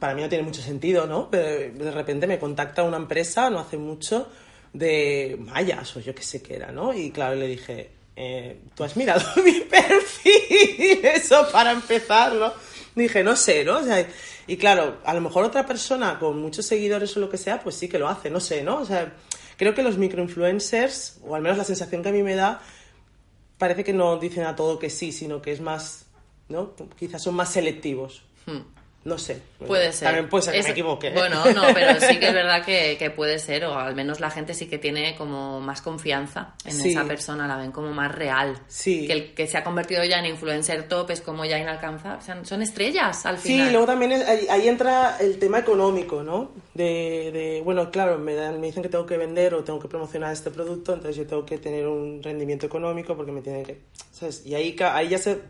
para mí no tiene mucho sentido, ¿no? Pero de repente me contacta una empresa no hace mucho de mayas o yo qué sé qué era, ¿no? Y claro, le dije, eh, ¿tú has mirado [LAUGHS] mi perfil? [LAUGHS] Eso para empezar, ¿no? Dije, no sé, ¿no? O sea, y claro, a lo mejor otra persona con muchos seguidores o lo que sea, pues sí que lo hace, no sé, ¿no? O sea, creo que los microinfluencers, o al menos la sensación que a mí me da, parece que no dicen a todo que sí, sino que es más, ¿no? Quizás son más selectivos. Hmm. No sé. Puede ser. También puede ser que Es- me equivoque. ¿eh? Bueno, no, pero sí que es [LAUGHS] verdad que, que puede ser, o al menos la gente sí que tiene como más confianza en Sí. esa persona, la ven como más real. Sí. Que el que se ha convertido ya en influencer top es como ya inalcanzable. O sea, son estrellas al Sí, final. luego también es- ahí, ahí entra el tema económico, ¿no? De, de, bueno, claro, me, dan, me dicen que tengo que vender o tengo que promocionar este producto, entonces yo tengo que tener un rendimiento económico porque me tienen que... ¿sabes? Y ahí, ahí ya se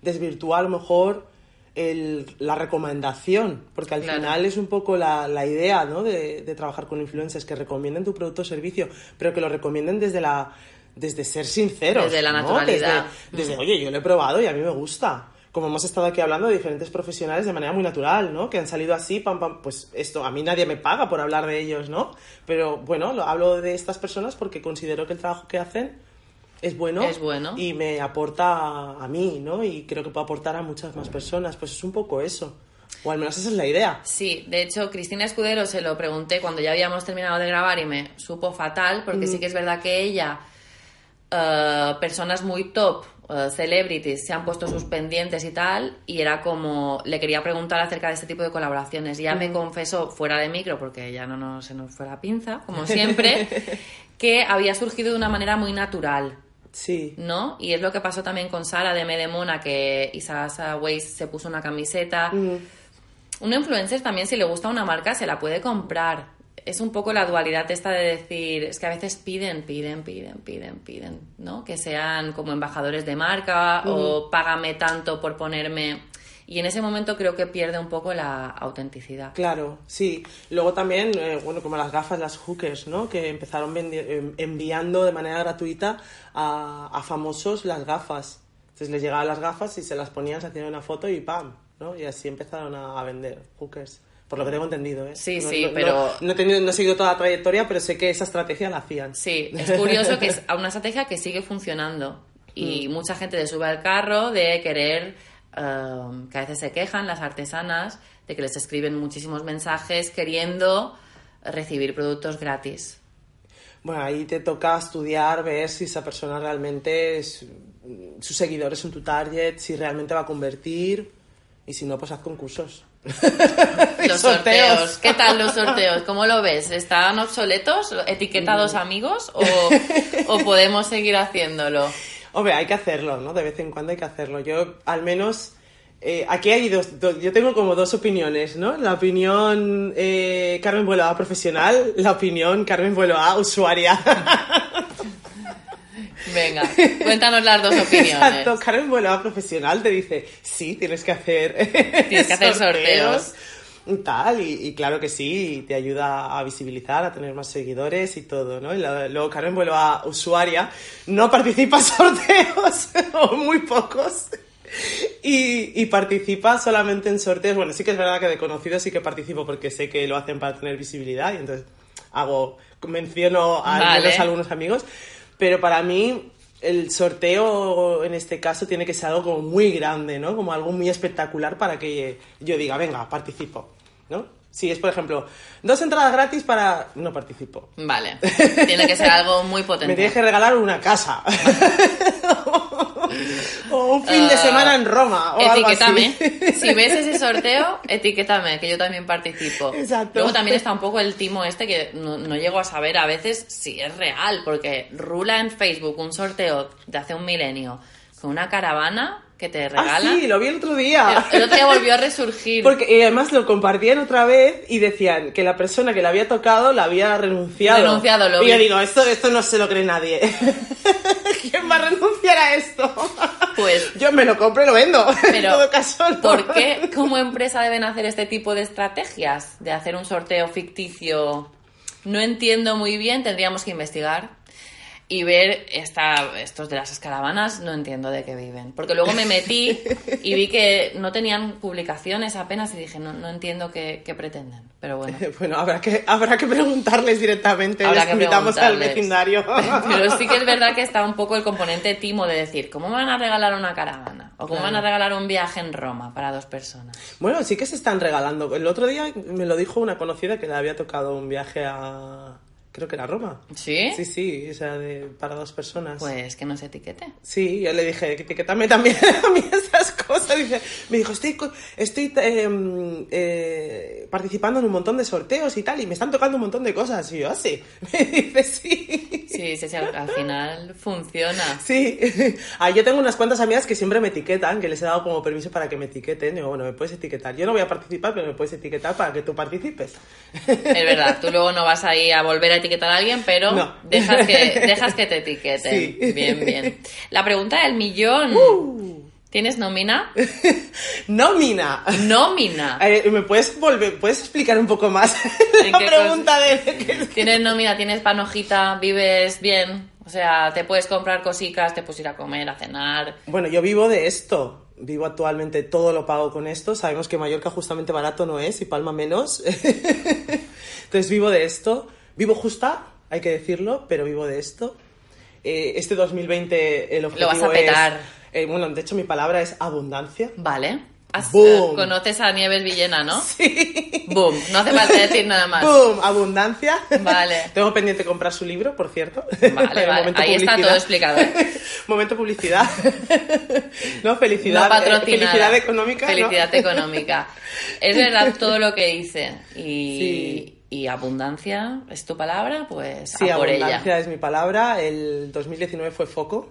desvirtúa a lo mejor el- la recomendación, porque al Claro. final es un poco la, la idea ¿no? de, de trabajar con influencers, que recomienden tu producto o servicio, pero que lo recomienden desde la desde ser sinceros. Desde la ¿no? naturalidad. Desde, desde, oye, yo lo he probado y a mí me gusta. Como hemos estado aquí hablando de diferentes profesionales de manera muy natural, ¿no? Que han salido así, pam, pam, pues esto, a mí nadie me paga por hablar de ellos, ¿no? Pero bueno, lo, hablo de estas personas porque considero que el trabajo que hacen es bueno, Es bueno. y me aporta a mí, ¿no? Y creo que puede aportar a muchas más personas. Pues es un poco eso. O al menos esa es la idea. Sí, de hecho, Cristina Escudero se lo pregunté cuando ya habíamos terminado de grabar y me supo fatal, porque sí que es verdad que ella, eh, personas muy top, eh, celebrities, se han puesto sus pendientes y tal, y era como, le quería preguntar acerca de este tipo de colaboraciones. Ya me confesó, fuera de micro, porque ya no nos, se nos fue la pinza, como [LAUGHS] siempre, que había surgido de una manera muy natural. Sí. ¿no? Y es lo que pasó también con Sara de Medemona, que Isasa Weiss se puso una camiseta. Mm. Un influencer también, si le gusta una marca, se la puede comprar. Es un poco la dualidad esta de decir, es que a veces piden, piden, piden, piden, piden, ¿no? Que sean como embajadores de marca o págame tanto por ponerme. Y en ese momento creo que pierde un poco la autenticidad. Claro, sí. Luego también, eh, bueno, como las gafas, las hookers, ¿no? Que empezaron em- enviando de manera gratuita a, a famosos las gafas. Entonces les llegaban las gafas y se las ponían, se hacían una foto y ¡pam! ¿no? Y así empezaron a, a vender hookers. Por lo que tengo entendido, ¿eh? Sí, No- sí, no- pero- No, no he, tenido, no he seguido toda la trayectoria, pero sé que esa estrategia la hacían. Sí, es curioso que [LAUGHS] es una estrategia que sigue funcionando y Mm. mucha gente le sube al carro de querer, um, que a veces se quejan las artesanas, de que les escriben muchísimos mensajes queriendo recibir productos gratis. Bueno, ahí te toca estudiar, ver si esa persona realmente es, sus seguidores son tu target, si realmente va a convertir y si no, pues haz concursos. [LAUGHS] Los [LAUGHS] sorteos. ¿Qué tal los sorteos? ¿Cómo lo ves? ¿Están obsoletos, Mm. etiquetados amigos o, o podemos seguir haciéndolo? [LAUGHS] Hombre, hay que hacerlo, ¿no? De vez en cuando hay que hacerlo. Yo, al menos, eh, aquí hay dos, dos- yo tengo como dos opiniones, ¿no? La opinión eh, Carmen Vueloa profesional, la opinión Carmen Vueloa usuaria. [LAUGHS] Venga, cuéntanos las dos opiniones. Exacto, Carmen Vueloa profesional te dice, sí, tienes que hacer, Tienes que hacer [LAUGHS] sorteos. y tal, y, y claro que sí, y te ayuda a visibilizar, a tener más seguidores y todo, ¿no? Y la- luego Carmen Vueloa usuaria no participa en [LAUGHS] sorteos, [LAUGHS] o muy pocos. Y, y participa solamente en sorteos. Bueno, sí que es verdad que de conocidos sí que participo porque sé que lo hacen para tener visibilidad y entonces hago, menciono a al Vale. a algunos amigos. Pero para mí el sorteo en este caso tiene que ser algo como muy grande, ¿no? Como algo muy espectacular para que yo diga, venga, participo, ¿no? Si es, por ejemplo, dos entradas gratis para... No participo. Vale, tiene que ser algo muy [LAUGHS] potente. Me tienes que regalar una casa. [LAUGHS] o un fin de Ah, semana en Roma. O algo así. Etiquétame. [LAUGHS] Si ves ese sorteo, etiquétame, que yo también participo. Exacto. Luego también está un poco el timo este que no, no llego a saber a veces si es real, porque rula en Facebook un sorteo de hace un milenio con una caravana que te Ah, regala. sí, lo vi el otro día. El otro día volvió a [LAUGHS] resurgir. Porque y además lo compartían otra vez y decían que la persona que le había tocado la había renunciado. Renunciado, lo y yo vi. digo, esto, esto no se lo cree nadie. [LAUGHS] ¿Quién va a renunciar a esto? Pues- Yo me lo compro y lo vendo. [LAUGHS] en Pero, todo caso, no. ¿por qué como empresa deben hacer este tipo de estrategias? De hacer un sorteo ficticio. No entiendo muy bien, tendríamos que investigar y ver esta, estos de las caravanas, no entiendo de qué viven. Porque luego me metí y vi que no tenían publicaciones apenas y dije, no, no entiendo qué, qué pretenden. Pero bueno. [LAUGHS] Bueno, habrá que, habrá que preguntarles directamente. Habrá Les que invitamos al vecindario. [LAUGHS] Pero sí que es verdad que está un poco el componente timo de decir, ¿cómo me van a regalar una caravana? ¿O cómo Claro. van a regalar un viaje en Roma para dos personas? Bueno, sí que se están regalando. El otro día me lo dijo una conocida que le había tocado un viaje a. Creo que era Roma. ¿Sí? Sí, sí, o sea, de, para dos personas. Pues que no se etiquete. Sí, yo le dije, etiquetame también [LAUGHS] a mí esas cosas. Dice, me dijo, estoy, estoy eh, eh, participando en un montón de sorteos y tal, y me están tocando un montón de cosas. Y yo, así. [LAUGHS] Me dice, sí. Sí, sí, sí, al, al final funciona. Sí. [LAUGHS] Ah, yo tengo unas cuantas amigas que siempre me etiquetan, que les he dado como permiso para que me etiqueten. Digo, bueno, me puedes etiquetar. Yo no voy a participar, pero me puedes etiquetar para que tú participes. Es verdad, tú luego no vas ahí a volver a etiquetar a alguien, pero No. dejas, que, [LAUGHS] dejas que te etiqueten. Sí. Bien, bien. La pregunta del millón. Uh. ¿Tienes nómina? [LAUGHS] Nómina. Nómina. Eh, ¿Me puedes volver, puedes explicar un poco más [LAUGHS] ¿En la pregunta de ¿Tienes nómina? ¿Tienes panojita? ¿Vives bien? O sea, te puedes comprar cositas, te puedes ir a comer, a cenar. Bueno, yo vivo de esto. Vivo actualmente, todo lo pago con esto. Sabemos que Mallorca justamente barato no es y Palma menos. Entonces vivo de esto. Vivo justa, hay que decirlo, pero vivo de esto. eh, este 2020 el objetivo vas a petar. es... eh, bueno, de hecho mi palabra es abundancia. Vale. Has- Boom. eh, conoces a Nieves Villena, ¿no? [LAUGHS] Sí. Boom. No hace falta decir nada más. ¡Boom! Abundancia. Vale. [LAUGHS] Tengo pendiente comprar su libro, por cierto. Vale, [LAUGHS] Ahí está todo explicado. ¿eh? Momento publicidad. no, felicidad. no eh. Felicidad económica. ¿no? Felicidad económica. Es verdad todo lo que dice. Y, Sí. Y abundancia es tu palabra, pues Sí, a por abundancia ella. es mi palabra. El 2019 fue foco.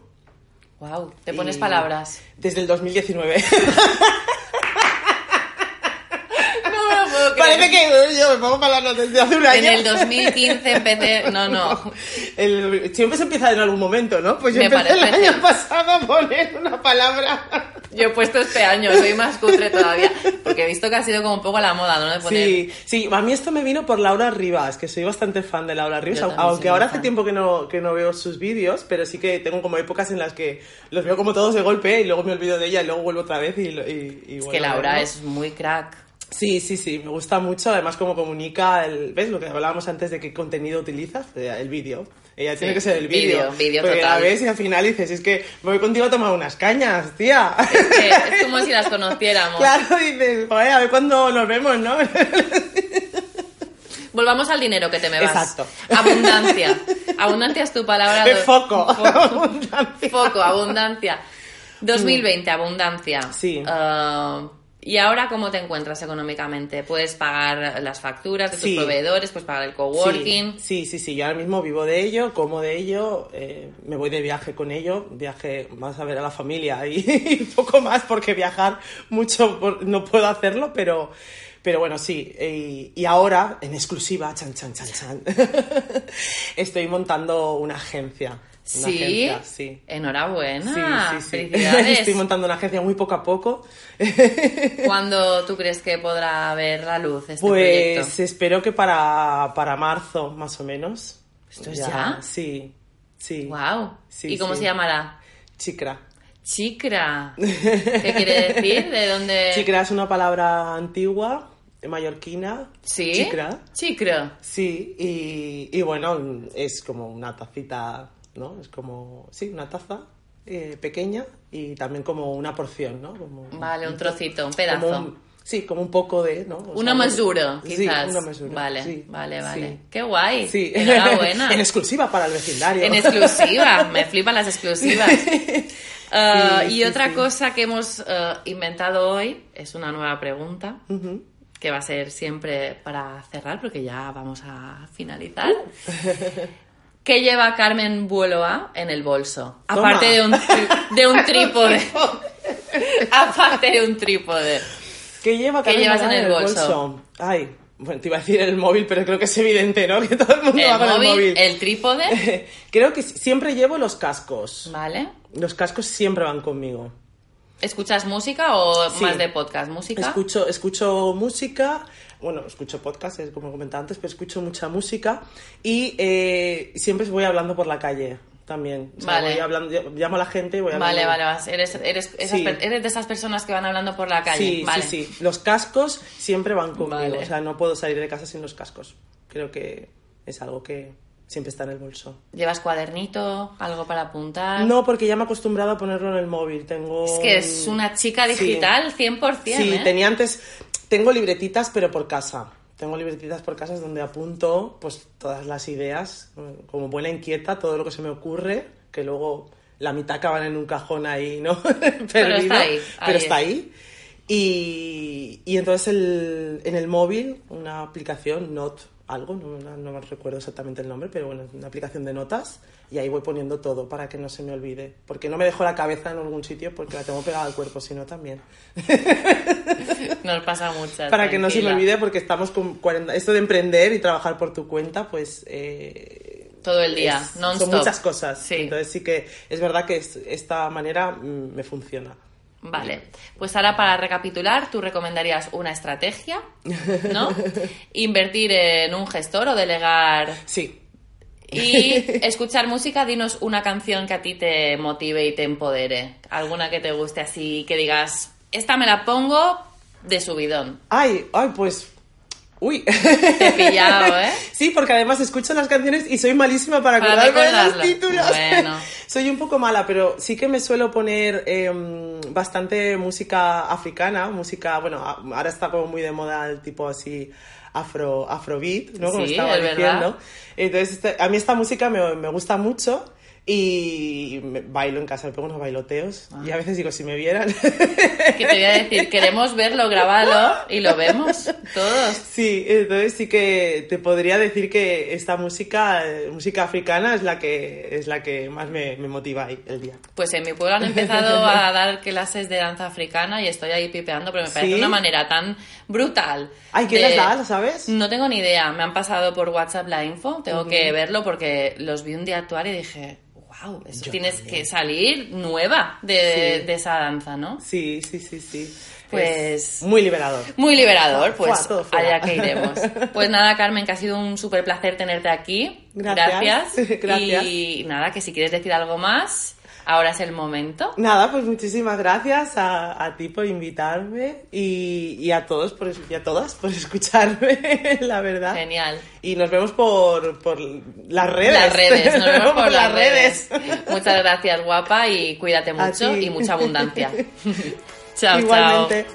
Wow, te pones palabras. Desde el 2019. [LAUGHS] No me lo puedo creer. Parece que yo me pongo palabras desde hace un año. En el 2015 empecé. No, no. [LAUGHS] El- siempre se empieza en algún momento, ¿no? Pues yo Me empecé el año pasado a poner una palabra. Yo he puesto este año, soy más cutre todavía. Porque he visto que ha sido como un poco la moda, ¿no? De poner. Sí, sí, a mí esto me vino por Laura Rivas, que soy bastante fan de Laura Rivas, aunque ahora hace tiempo que no, que no veo sus vídeos, pero sí que tengo como épocas en las que los veo como todos de golpe y luego me olvido de ella y luego vuelvo otra vez y... y- y Es que Laura es muy crack. Sí, sí, sí, me gusta mucho, además como comunica, el, ¿ves lo que hablábamos antes de qué contenido utilizas? Eh, El vídeo. Ella tiene que ser el vídeo. vídeo, vídeo Porque total. la ves y al final dices, es que voy contigo a tomar unas cañas, tía. Es, que es como si las conociéramos. [LAUGHS] Claro, dices, joder, a ver cuándo nos vemos, ¿no? [LAUGHS] Volvamos al dinero que te me vas. Exacto. Abundancia. Abundancia es tu palabra. Do- foco. Foco, [LAUGHS] foco, abundancia. 2020, abundancia. Sí. Ah, ¿Y ahora cómo te encuentras económicamente? ¿Puedes pagar las facturas de tus Sí. proveedores? ¿Puedes pagar el coworking? Sí, sí, sí, sí, yo ahora mismo vivo de ello, como de ello, eh, me voy de viaje con ello, viaje más a ver a la familia y, [LAUGHS] y poco más porque viajar mucho por- no puedo hacerlo, pero, pero bueno, sí. Y, y ahora, en exclusiva, chan, chan, chan, chan, [LAUGHS] estoy montando una agencia. Una Sí. agencia, sí. Enhorabuena. Sí, sí, sí. [LAUGHS] Felicidades. Estoy montando una agencia muy poco a poco. [LAUGHS] ¿Cuándo tú crees que podrá ver la luz este Pues proyecto? espero que para, para marzo, más o menos. ¿Esto es ya? Sí, sí. Wow. Sí, ¿Y cómo se llamará? Chicra. Chicra. [LAUGHS] ¿Qué quiere decir? ¿De dónde? Chicra es una palabra antigua, mallorquina. Sí. Chicra. Chicra. Sí, y, y bueno, es como una tacita, ¿no? Es como, sí, una taza eh, pequeña y también como una porción, ¿no? Como, Vale, un trocito, un pedazo. como un- sí, como un poco de, ¿no? O Una mesura, sí, quizás. una mesura. Vale, sí, vale, vale. sí. Qué guay. Sí. [LAUGHS] Enhorabuena. [LAUGHS] en exclusiva para el vecindario. En exclusiva. Me flipan las exclusivas. [LAUGHS] Ah, Sí, y sí, otra sí. cosa que hemos ah, inventado hoy es una nueva pregunta. Que va a ser siempre para cerrar, porque ya vamos a finalizar. ¿Qué lleva Carmen Bueloa en el bolso? Toma. Aparte de un, de un [LAUGHS] trípode. [LAUGHS] Aparte de un trípode. ¿Qué lleva ¿Qué Carmen llevas en el bolso? Ay, bueno, te iba a decir el móvil, pero creo que es evidente, ¿no? [LAUGHS] Que todo el mundo va El con móvil, el móvil. el trípode, Creo que siempre llevo los cascos. ¿vale? Los cascos siempre van conmigo. ¿Escuchas música o Sí. más de podcast? ¿Música? Escucho, escucho música, bueno, escucho podcast, es como comentaba antes, pero escucho mucha música y eh, siempre voy hablando por la calle también. O sea, Vale. voy hablando, llamo a la gente y voy hablando. Vale, vale, vas. Eres, eres, esas Sí. eres de esas personas que van hablando por la calle. Sí, vale. sí, sí. Los cascos siempre van conmigo. Vale. O sea, no puedo salir de casa sin los cascos. Creo que es algo que siempre está en el bolso. ¿Llevas cuadernito? ¿Algo para apuntar? No, porque ya me he acostumbrado a ponerlo en el móvil. Tengo. Es que es una chica Sí. digital 100%. Sí, ¿eh? tenía antes. Tengo libretitas, pero por casa. Tengo libretitas por casa donde apunto pues todas las ideas, eh, como buena inquieta, todo lo que se me ocurre, que luego la mitad acaban en un cajón ahí, ¿no? [LAUGHS] Perdido, está ahí, pero está es. ahí. Y, y entonces el- en el móvil, una aplicación, Not, algo, no, no, no me recuerdo exactamente el nombre, pero bueno, una aplicación de notas, y ahí voy poniendo todo para que no se me olvide. Porque no me dejo la cabeza en algún sitio porque la tengo pegada al cuerpo, sino también. [LAUGHS] Nos pasa mucho. Para que no se me olvide, porque estamos con 40... Esto de emprender y trabajar por tu cuenta, pues... eh, Todo el día, es- non-stop. Son muchas cosas. Sí. Entonces sí que es verdad que es- esta manera mm, me funciona. Vale, pues ahora para recapitular, tú recomendarías una estrategia, ¿no? [LAUGHS] Invertir en un gestor o delegar Sí. y [LAUGHS] escuchar música. Dinos una canción que a ti te motive y te empodere. Alguna que te guste así, que digas, esta me la pongo de subidón. Ay, ay, pues... Uy. Te he pillado, ¿eh? [LAUGHS] Sí, porque además escucho las canciones y soy malísima para Para acordarme de los títulos. Bueno. [LAUGHS] soy un poco mala, pero sí que me suelo poner em, bastante música africana, música, bueno, ahora está como muy de moda el tipo así afro afrobeat, ¿no? Como Sí, estaba es diciendo. verdad. Entonces, este- a mí esta música me, me gusta mucho. Y bailo en casa, me pongo unos bailoteos. Ah. Y a veces digo, si me vieran. [LAUGHS] Que te voy a decir, queremos verlo, grábalo y lo vemos todos. Sí, entonces sí que te podría decir que esta música, música africana, es la que es la que más me, me motiva ahí el día. Pues en mi pueblo han empezado a dar clases de danza africana y estoy ahí pipeando, pero me parece ¿Sí? una manera tan brutal. Ay, ¿quién de- las da? ¿Lo sabes? No tengo ni idea, me han pasado por WhatsApp la info, tengo que verlo porque los vi un día actuar y dije, wow, eso Yo tienes también. que salir nueva de, Sí. de esa danza, ¿no? Sí, sí, sí, sí. Pues- Es muy liberador. Muy liberador, pues allá que iremos. [LAUGHS] Pues nada, Carmen, que ha sido un súper placer tenerte aquí. Gracias. [LAUGHS] Gracias. Y nada, que si quieres decir algo más, ahora es el momento. Nada, pues muchísimas gracias a, a ti por invitarme y, y a todos por, y a todas por [LAUGHS] escucharme, la verdad. Genial. Y nos vemos por, por las redes. Las redes, nos vemos [LAUGHS] por, Por las redes. Muchas gracias, guapa, y cuídate mucho y mucha abundancia. [LAUGHS] chao, chao. Igualmente.